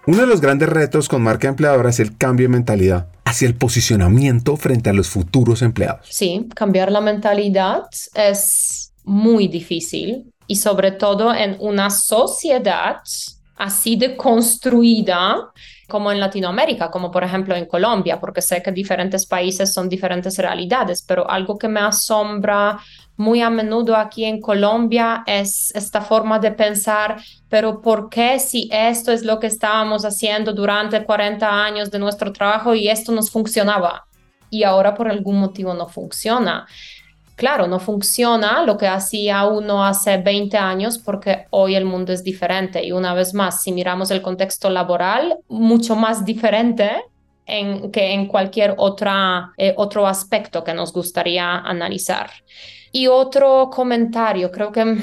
Uno de los grandes retos con marca empleadora es el cambio de mentalidad hacia el posicionamiento frente a los futuros empleados. Sí, cambiar la mentalidad es muy difícil y sobre todo en una sociedad así de construida como en Latinoamérica, como por ejemplo en Colombia, porque sé que diferentes países son diferentes realidades, pero algo que me asombra muy a menudo aquí en Colombia es esta forma de pensar, pero ¿por qué si esto es lo que estábamos haciendo durante 40 años de nuestro trabajo y esto nos funcionaba y ahora por algún motivo no funciona? Claro, no funciona lo que hacía uno hace 20 años porque hoy el mundo es diferente. Y una vez más, si miramos el contexto laboral, mucho más diferente en, que en cualquier otra, eh, otro aspecto que nos gustaría analizar. Y otro comentario, creo que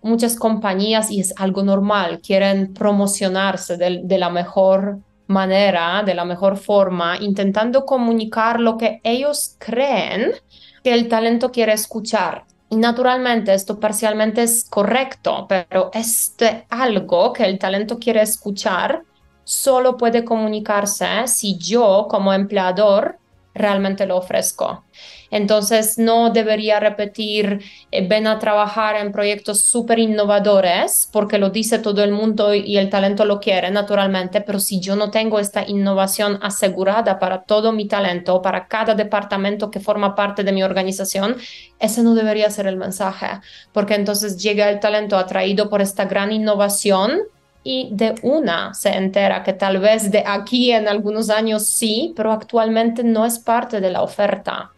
muchas compañías, y es algo normal, quieren promocionarse de la mejor manera, de la mejor forma, intentando comunicar lo que ellos creen que el talento quiere escuchar. Y naturalmente esto parcialmente es correcto, pero este algo que el talento quiere escuchar solo puede comunicarse si yo como empleador realmente lo ofrezco. Entonces, no debería repetir, eh, ven a trabajar en proyectos súper innovadores, porque lo dice todo el mundo y el talento lo quiere naturalmente, pero si yo no tengo esta innovación asegurada para todo mi talento, para cada departamento que forma parte de mi organización, ese no debería ser el mensaje, porque entonces llega el talento atraído por esta gran innovación y de una se entera que tal vez de aquí en algunos años sí, pero actualmente no es parte de la oferta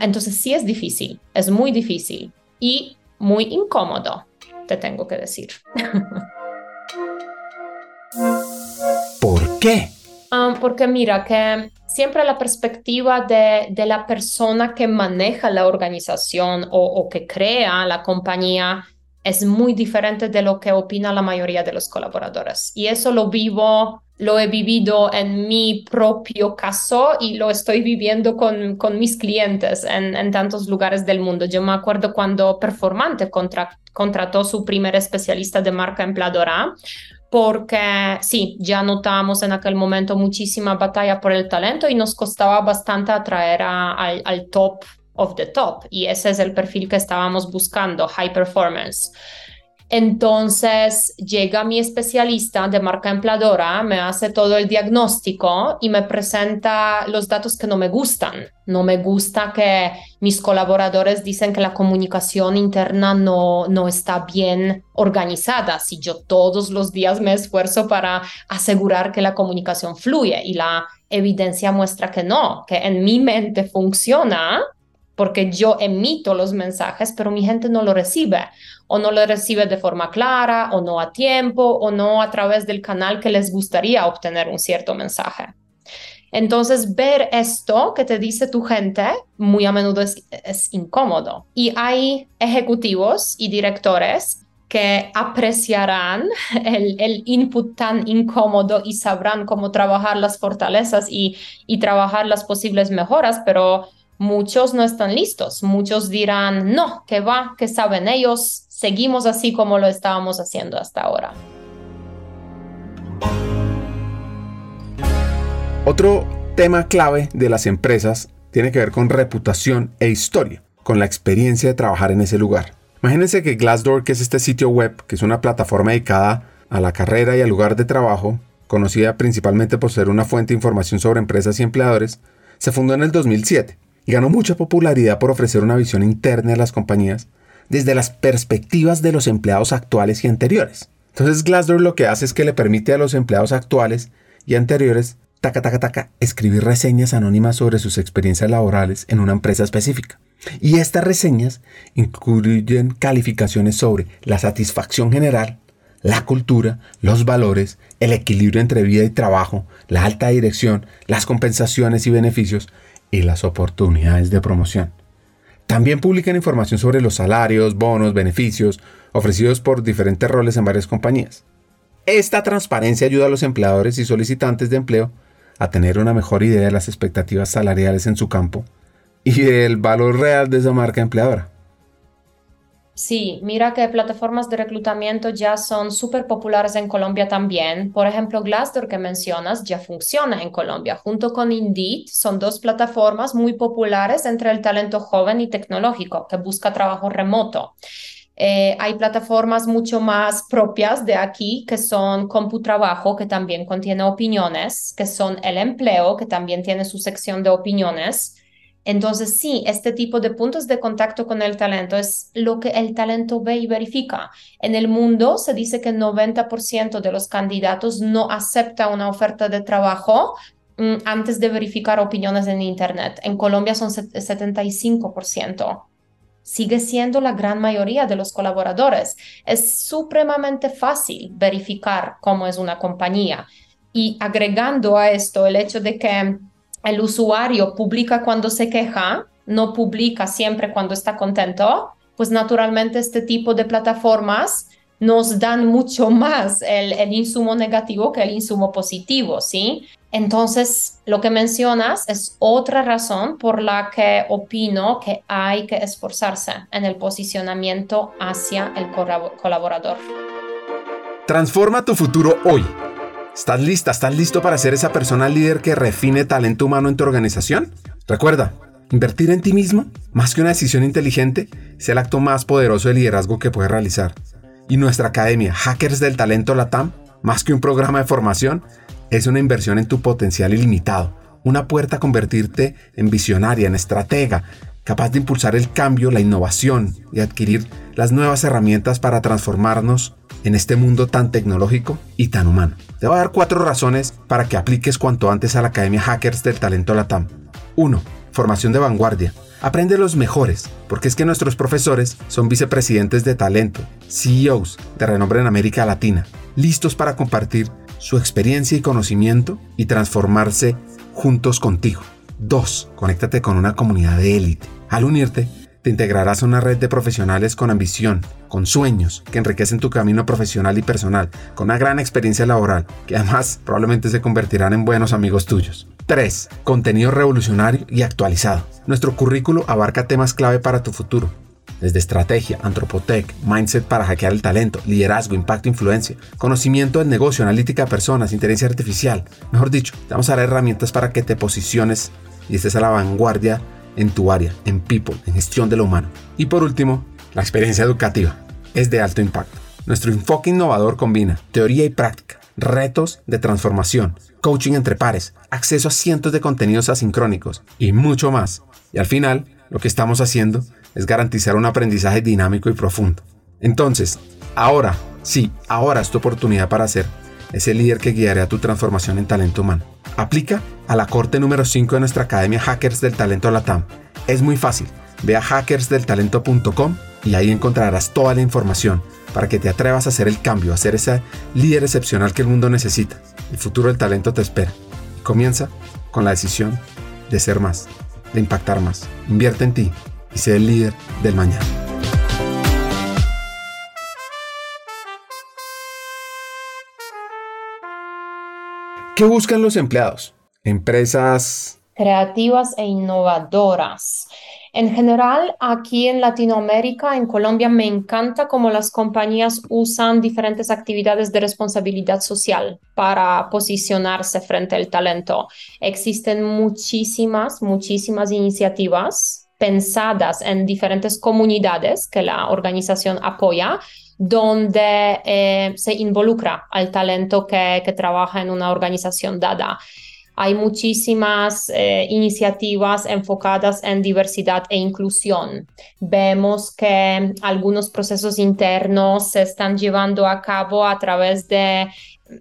entonces sí es difícil, es muy difícil y muy incómodo, te tengo que decir. ¿Por qué? porque mira que siempre la perspectiva de, de, la persona que maneja la organización o, o que crea la compañía es muy diferente de lo que opina la mayoría de los colaboradores. Y eso lo vivo, lo he vivido en mi propio caso y lo estoy viviendo con, con mis clientes en, en, tantos lugares del mundo. Yo me acuerdo cuando Performante contra, contrató su primer especialista de marca empleadora porque sí, ya notábamos en aquel momento muchísima batalla por el talento y nos costaba bastante atraer al, al top of the top y ese es el perfil que estábamos buscando, high performance. Entonces llega mi especialista de marca empleadora, me hace todo el diagnóstico y me presenta los datos que no me gustan. No me gusta que mis colaboradores dicen que la comunicación interna no, no está bien organizada. Si yo todos los días me esfuerzo para asegurar que la comunicación fluye y la evidencia muestra que no, que en mi mente funciona, porque yo emito los mensajes, pero mi gente no lo recibe o no lo recibe de forma clara o no a tiempo o no a través del canal que les gustaría obtener un cierto mensaje. Entonces, ver esto que te dice tu gente muy a menudo es, incómodo. Y hay ejecutivos y directores que apreciarán el, input tan incómodo y sabrán cómo trabajar las fortalezas y trabajar las posibles mejoras, pero Muchos no están listos, muchos dirán, no, que va, que saben ellos, seguimos así como lo estábamos haciendo hasta ahora. Otro tema clave de las empresas tiene que ver con reputación e historia, con la experiencia de trabajar en ese lugar. Imagínense que Glassdoor, que es este sitio web, que es una plataforma dedicada a la carrera y al lugar de trabajo, conocida principalmente por ser una fuente de información sobre empresas y empleadores, se fundó en el 2007 y ganó mucha popularidad por ofrecer una visión interna de las compañías desde las perspectivas de los empleados actuales y anteriores. Entonces Glassdoor lo que hace es que le permite a los empleados actuales y anteriores, taca, taca, taca, escribir reseñas anónimas sobre sus experiencias laborales en una empresa específica. Y estas reseñas incluyen calificaciones sobre la satisfacción general, la cultura, los valores, el equilibrio entre vida y trabajo, la alta dirección, las compensaciones y beneficios, y las oportunidades de promoción. También publican información sobre los salarios, bonos, beneficios ofrecidos por diferentes roles en varias compañías. Esta transparencia ayuda a los empleadores y solicitantes de empleo a tener una mejor idea de las expectativas salariales en su campo y del valor real de esa marca empleadora. Sí, mira que plataformas de reclutamiento ya son súper populares en Colombia también. Por ejemplo, Glassdoor que mencionas ya funciona en Colombia. Junto con Indeed son dos plataformas muy populares entre el talento joven y tecnológico que busca trabajo remoto. Eh, hay plataformas mucho más propias de aquí que son CompuTrabajo, que también contiene opiniones, que son El Empleo, que también tiene su sección de opiniones. Entonces, sí, este tipo de puntos de contacto con el talento es lo que el talento ve y verifica. En el mundo se dice que el 90% de los candidatos no acepta una oferta de trabajo mm, antes de verificar opiniones en Internet. En Colombia son 75%. sigue siendo la gran mayoría de los colaboradores. Es supremamente fácil verificar cómo es una compañía. Y agregando a esto el hecho de que el usuario publica cuando se queja, no publica siempre cuando está contento, pues naturalmente este tipo de plataformas nos dan mucho más el, el, insumo negativo que el insumo positivo, ¿sí? Entonces, lo que mencionas es otra razón por la que opino que hay que esforzarse en el posicionamiento hacia el colaborador. Transforma tu futuro hoy. ¿Estás lista? ¿Estás listo para ser esa persona líder que refine talento humano en tu organización? Recuerda, invertir en ti mismo, más que una decisión inteligente, es el acto más poderoso de liderazgo que puedes realizar. Y nuestra academia, Hackers del Talento Latam, más que un programa de formación, es una inversión en tu potencial ilimitado, una puerta a convertirte en visionaria, en estratega, capaz de impulsar el cambio, la innovación y adquirir las nuevas herramientas para transformarnos en este mundo tan tecnológico y tan humano. Te voy a dar cuatro razones para que apliques cuanto antes a la Academia Hackers del Talento Latam. 1. Formación de vanguardia. Aprende los mejores, porque es que nuestros profesores son vicepresidentes de talento, CEOs de renombre en América Latina, listos para compartir su experiencia y conocimiento y transformarse juntos contigo. 2. Conéctate con una comunidad de élite. Al unirte, te integrarás a una red de profesionales con ambición, con sueños, que enriquecen tu camino profesional y personal, con una gran experiencia laboral, que además probablemente se convertirán en buenos amigos tuyos. 3. Contenido revolucionario y actualizado. Nuestro currículo abarca temas clave para tu futuro, desde estrategia, antropotec, mindset para hackear el talento, liderazgo, impacto, influencia, conocimiento del negocio, analítica de personas, inteligencia artificial. Mejor dicho, te vamos a dar herramientas para que te posiciones y estés a la vanguardia en tu área, en people, en gestión de lo humano. Y por último, la experiencia educativa es de alto impacto. Nuestro enfoque innovador combina teoría y práctica, retos de transformación, coaching entre pares, acceso a cientos de contenidos asincrónicos y mucho más. Y al final, lo que estamos haciendo es garantizar un aprendizaje dinámico y profundo. Entonces, ahora, sí, ahora es tu oportunidad para ser ese líder que guiará tu transformación en talento humano. Aplica a la corte número 5 de nuestra Academia Hackers del Talento Latam. Es muy fácil. Ve a hackersdeltalento.com y ahí encontrarás toda la información para que te atrevas a hacer el cambio, a ser ese líder excepcional que el mundo necesita. El futuro del talento te espera. Comienza con la decisión de ser más, de impactar más. Invierte en ti y sé el líder del mañana. ¿Qué buscan los empleados? Empresas creativas e innovadoras. En general, aquí en Latinoamérica, en Colombia, me encanta cómo las compañías usan diferentes actividades de responsabilidad social para posicionarse frente al talento. Existen muchísimas, muchísimas iniciativas pensadas en diferentes comunidades que la organización apoya donde eh, se involucra al talento que, trabaja en una organización dada. Hay muchísimas eh, iniciativas enfocadas en diversidad e inclusión. Vemos que algunos procesos internos se están llevando a cabo a través de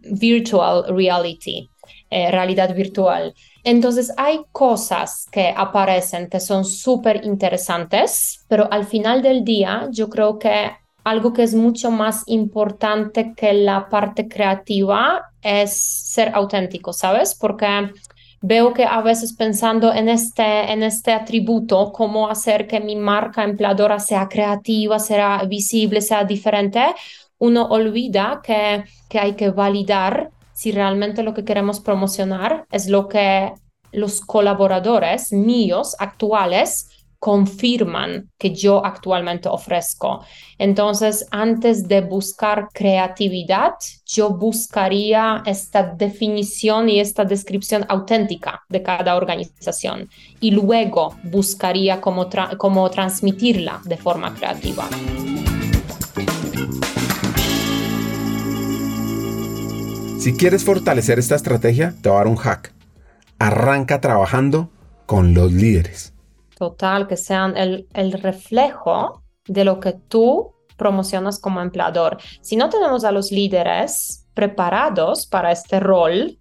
virtual reality, eh, realidad virtual. Entonces hay cosas que aparecen que son súper interesantes, pero al final del día yo creo que algo que es mucho más importante que la parte creativa es ser auténtico, ¿sabes? Porque veo que a veces pensando en este, en este atributo, cómo hacer que mi marca empleadora sea creativa, sea visible, sea diferente, uno olvida que, que hay que validar si realmente lo que queremos promocionar es lo que los colaboradores míos actuales confirman que yo actualmente ofrezco. Entonces, antes de buscar creatividad, yo buscaría esta definición y esta descripción auténtica de cada organización y luego buscaría cómo, cómo transmitirla de forma creativa. Si quieres fortalecer esta estrategia, te voy a dar un hack. Arranca trabajando con los líderes total, que sean el, el reflejo de lo que tú promocionas como empleador. Si no tenemos a los líderes preparados para este rol,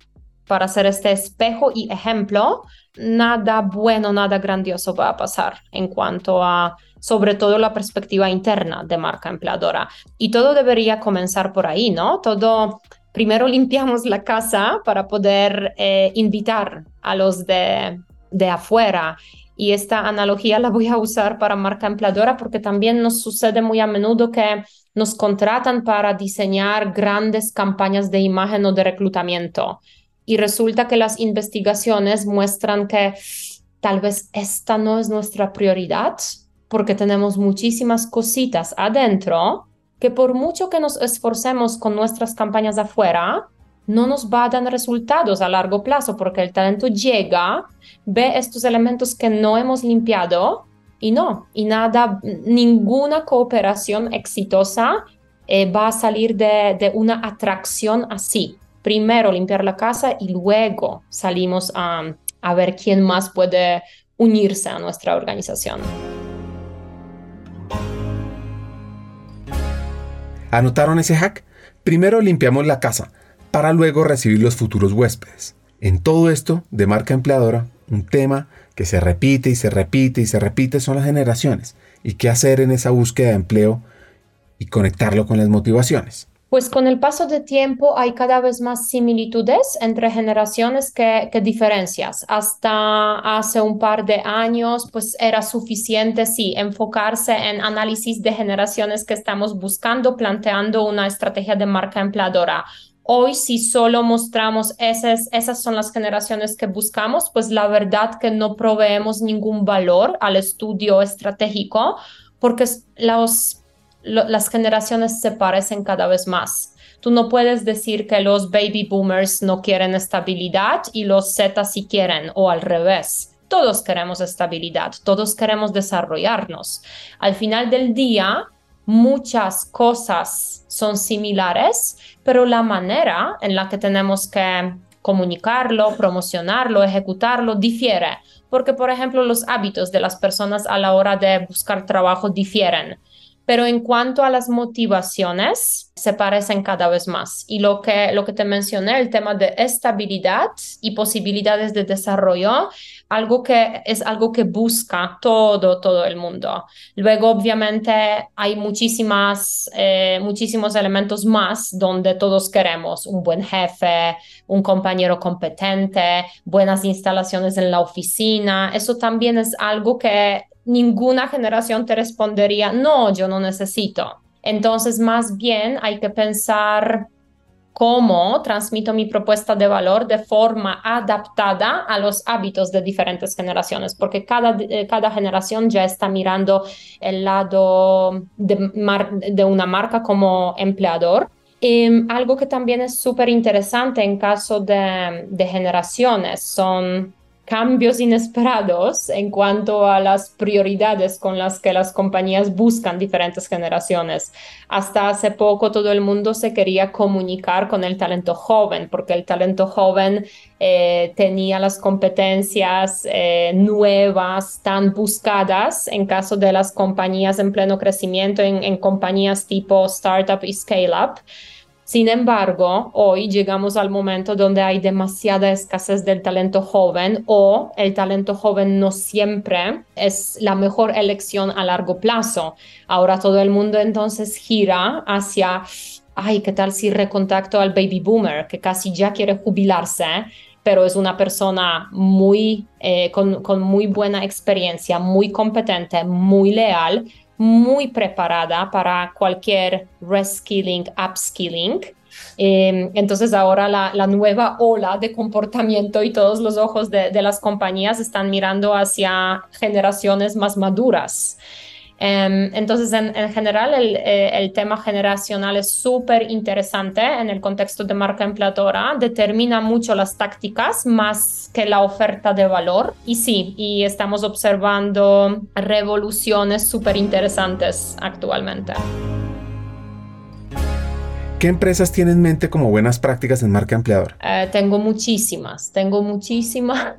para ser este espejo y ejemplo, nada bueno, nada grandioso va a pasar en cuanto a sobre todo la perspectiva interna de marca empleadora. Y todo debería comenzar por ahí, ¿no? Todo, primero limpiamos la casa para poder eh, invitar a los de, de afuera. Y esta analogía la voy a usar para marca empleadora porque también nos sucede muy a menudo que nos contratan para diseñar grandes campañas de imagen o de reclutamiento. Y resulta que las investigaciones muestran que tal vez esta no es nuestra prioridad porque tenemos muchísimas cositas adentro que por mucho que nos esforcemos con nuestras campañas afuera, no nos va a dar resultados a largo plazo porque el talento llega, ve estos elementos que no hemos limpiado y no, y nada, ninguna cooperación exitosa eh, va a salir de, una atracción así. Primero limpiar la casa y luego salimos a ver quién más puede unirse a nuestra organización. ¿Anotaron ese hack? Primero limpiamos la casa para luego recibir los futuros huéspedes. En todo esto de marca empleadora, un tema que se repite y se repite y se repite son las generaciones y qué hacer en esa búsqueda de empleo y conectarlo con las motivaciones. Pues con el paso de tiempo hay cada vez más similitudes entre generaciones que, diferencias. Hasta hace un par de años, pues era suficiente, sí, enfocarse en análisis de generaciones que estamos buscando, planteando una estrategia de marca empleadora. Hoy, si solo mostramos esas, esas son las generaciones que buscamos, pues la verdad que no proveemos ningún valor al estudio estratégico porque los las generaciones se parecen cada vez más. Tú no puedes decir que los baby boomers no quieren estabilidad y los Z sí quieren, o al revés. Todos queremos estabilidad, todos queremos desarrollarnos. Al final del día, muchas cosas son similares, pero la manera en la que tenemos que comunicarlo, promocionarlo, ejecutarlo, difiere. Porque, por ejemplo, los hábitos de las personas a la hora de buscar trabajo difieren pero en cuanto a las motivaciones, se parecen cada vez más. Y lo que, lo que te mencioné, el tema de estabilidad y posibilidades de desarrollo, algo que es algo que busca todo, todo el mundo. Luego, obviamente, hay muchísimas, eh, muchísimos elementos más donde todos queremos un buen jefe, un compañero competente, buenas instalaciones en la oficina. Eso también es algo que ninguna generación te respondería, no, yo no necesito. Entonces, más bien hay que pensar cómo transmito mi propuesta de valor de forma adaptada a los hábitos de diferentes generaciones, porque cada, eh, cada generación ya está mirando el lado de, una marca como empleador. Em, algo que también es súper interesante en caso de generaciones son cambios inesperados en cuanto a las prioridades con las que las compañías buscan diferentes generaciones. Hasta hace poco todo el mundo se quería comunicar con el talento joven, porque el talento joven eh, tenía las competencias eh, nuevas tan buscadas en caso de las compañías en pleno crecimiento, en, en compañías tipo startup y scale up. Sin embargo, hoy llegamos al momento donde hay demasiada escasez del talento joven o el talento joven no siempre es la mejor elección a largo plazo. Ahora todo el mundo entonces gira hacia, ay, ¿qué tal si recontacto al baby boomer que casi ya quiere jubilarse? pero es una persona muy, eh, con, con muy buena experiencia, muy competente, muy leal, muy preparada para cualquier reskilling, upskilling. Em, entonces ahora la, nueva ola de comportamiento y todos los ojos de las compañías están mirando hacia generaciones más maduras. Em, entonces, en, general, eh, el, tema generacional es súper interesante en el contexto de marca empleadora, determina mucho las tácticas más que la oferta de valor. Y sí, y estamos observando revoluciones súper interesantes actualmente. ¿Qué empresas tienen en mente como buenas prácticas en marca empleadora? Eh, tengo muchísimas, tengo muchísimas.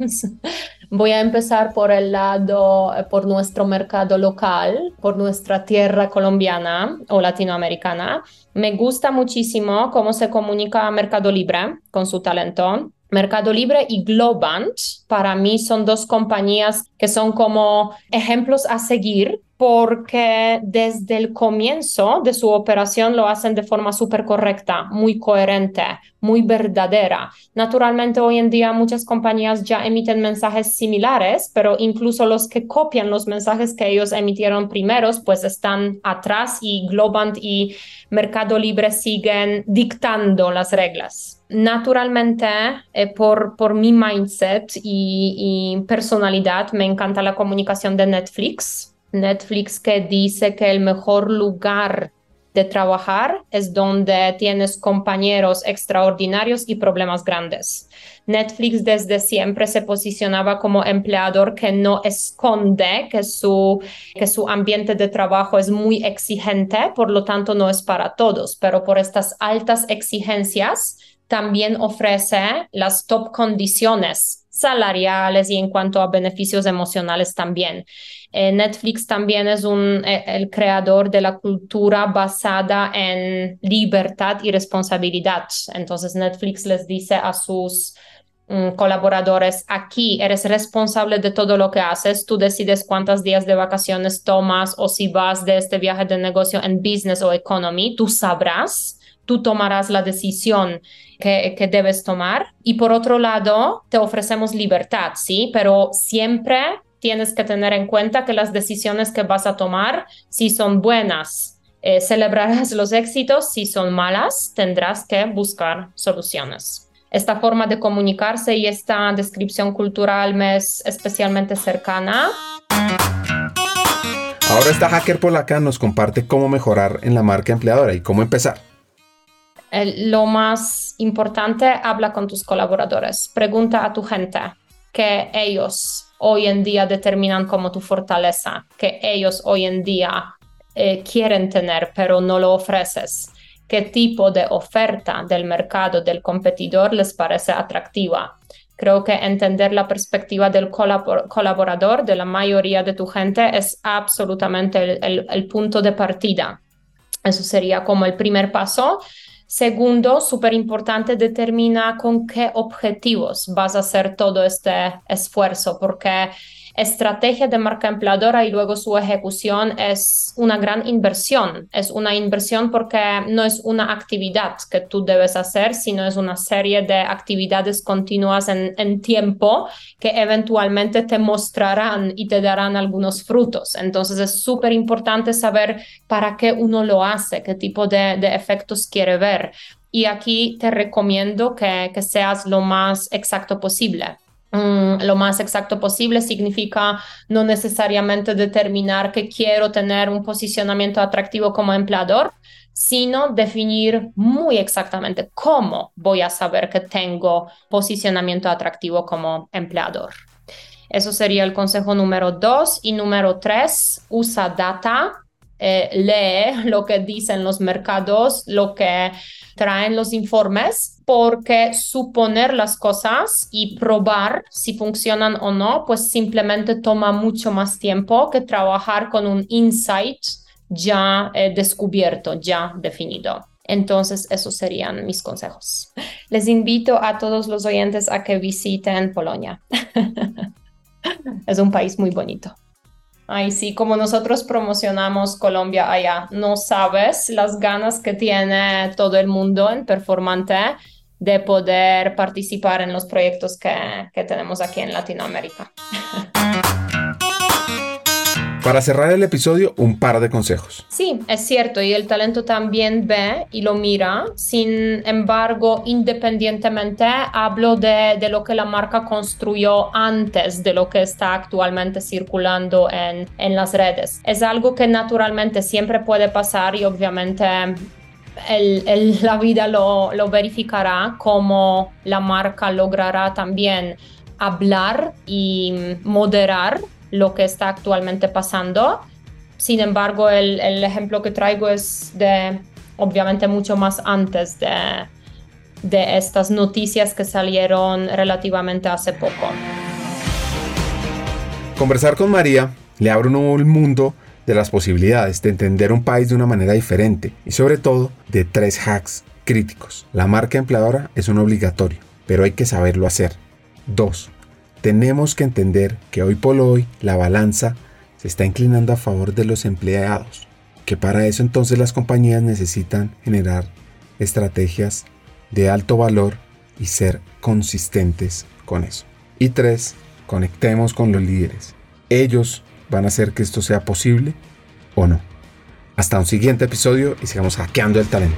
Voy a empezar por el lado, eh, por nuestro mercado local, por nuestra tierra colombiana o latinoamericana. Me gusta muchísimo cómo se comunica Mercado Libre con su talento. Mercado Libre y Globant, para mí son dos compañías que son como ejemplos a seguir porque desde el comienzo de su operación lo hacen de forma súper correcta, muy coherente, muy verdadera. Naturalmente, hoy en día muchas compañías ya emiten mensajes similares, pero incluso los que copian los mensajes que ellos emitieron primeros, pues están atrás y Globant y Mercado Libre siguen dictando las reglas. Naturalmente, eh, por, por mi mindset y, y personalidad, me encanta la comunicación de Netflix Netflix que dice que el mejor lugar de trabajar es donde tienes compañeros extraordinarios y problemas grandes. Netflix desde siempre se posicionaba como empleador que no esconde que su, que su ambiente de trabajo es muy exigente, por lo tanto no es para todos, pero por estas altas exigencias también ofrece las top condiciones salariales y en cuanto a beneficios emocionales también. Eh, Netflix también es un, eh, el creador de la cultura basada en libertad y responsabilidad. Entonces Netflix les dice a sus mm, colaboradores, aquí eres responsable de todo lo que haces, tú decides cuántos días de vacaciones tomas o si vas de este viaje de negocio en business o economy, tú sabrás tú tomarás la decisión que, debes tomar. Y por otro lado, te ofrecemos libertad, ¿sí? Pero siempre tienes que tener en cuenta que las decisiones que vas a tomar, si son buenas, eh, celebrarás los éxitos, si son malas, tendrás que buscar soluciones. Esta forma de comunicarse y esta descripción cultural me es especialmente cercana. Ahora esta hacker polaca nos comparte cómo mejorar en la marca empleadora y cómo empezar. Lo más importante, habla con tus colaboradores, pregunta a tu gente que ellos hoy en día determinan como tu fortaleza, que ellos hoy en día eh, quieren tener, pero no lo ofreces. ¿Qué tipo de oferta del mercado del competidor les parece atractiva? Creo que entender la perspectiva del colaborador, de la mayoría de tu gente, es absolutamente el punto de partida. Eso sería como el primer paso Segundo, súper importante, determina con qué objetivos vas a hacer todo este esfuerzo, porque estrategia de marca empleadora y luego su ejecución es una gran inversión. Es una inversión porque no es una actividad que tú debes hacer, sino es una serie de actividades continuas en, tiempo que eventualmente te mostrarán y te darán algunos frutos. Entonces es súper importante saber para qué uno lo hace, qué tipo de, efectos quiere ver. Y aquí te recomiendo que seas lo más exacto posible. Mm, lo más exacto posible significa no necesariamente determinar que quiero tener un posicionamiento atractivo como empleador, sino definir muy exactamente cómo voy a saber que tengo posicionamiento atractivo como empleador. Eso sería el consejo número dos. Y número tres, usa data eh, lee lo que dicen los mercados, lo que traen los informes, porque suponer las cosas y probar si funcionan o no, pues simplemente toma mucho más tiempo que trabajar con un insight ya eh, descubierto, ya definido. Entonces, esos serían mis consejos. Les invito a todos los oyentes a que visiten Polonia. es un país muy bonito. Ay, sí, como nosotros promocionamos Colombia allá, no sabes las ganas que tiene todo el mundo en Performante de poder participar en los proyectos que, que tenemos aquí en Latinoamérica. Para cerrar el episodio, un par de consejos. Sí, es cierto, y el talento también ve y lo mira. Sin embargo, independientemente, hablo de, de lo que la marca construyó antes de lo que está actualmente circulando en, en las redes. Es algo que naturalmente siempre puede pasar y obviamente la vida lo, lo verificará, cómo la marca logrará también hablar y moderar lo que está actualmente pasando. Sin embargo, el, el ejemplo que traigo es de, obviamente, mucho más antes de, de estas noticias que salieron relativamente hace poco. Conversar con María le abre un nuevo mundo de las posibilidades de entender un país de una manera diferente y sobre todo de tres hacks críticos. La marca empleadora es un obligatorio pero hay que saberlo hacer. 2. Tenemos que entender que hoy por hoy la balanza se está inclinando a favor de los empleados, que para eso entonces las compañías necesitan generar estrategias de alto valor y ser consistentes con eso. Y 3. Conectemos con los líderes. Ellos van a hacer que esto sea posible o no. Hasta un siguiente episodio y sigamos hackeando el talento.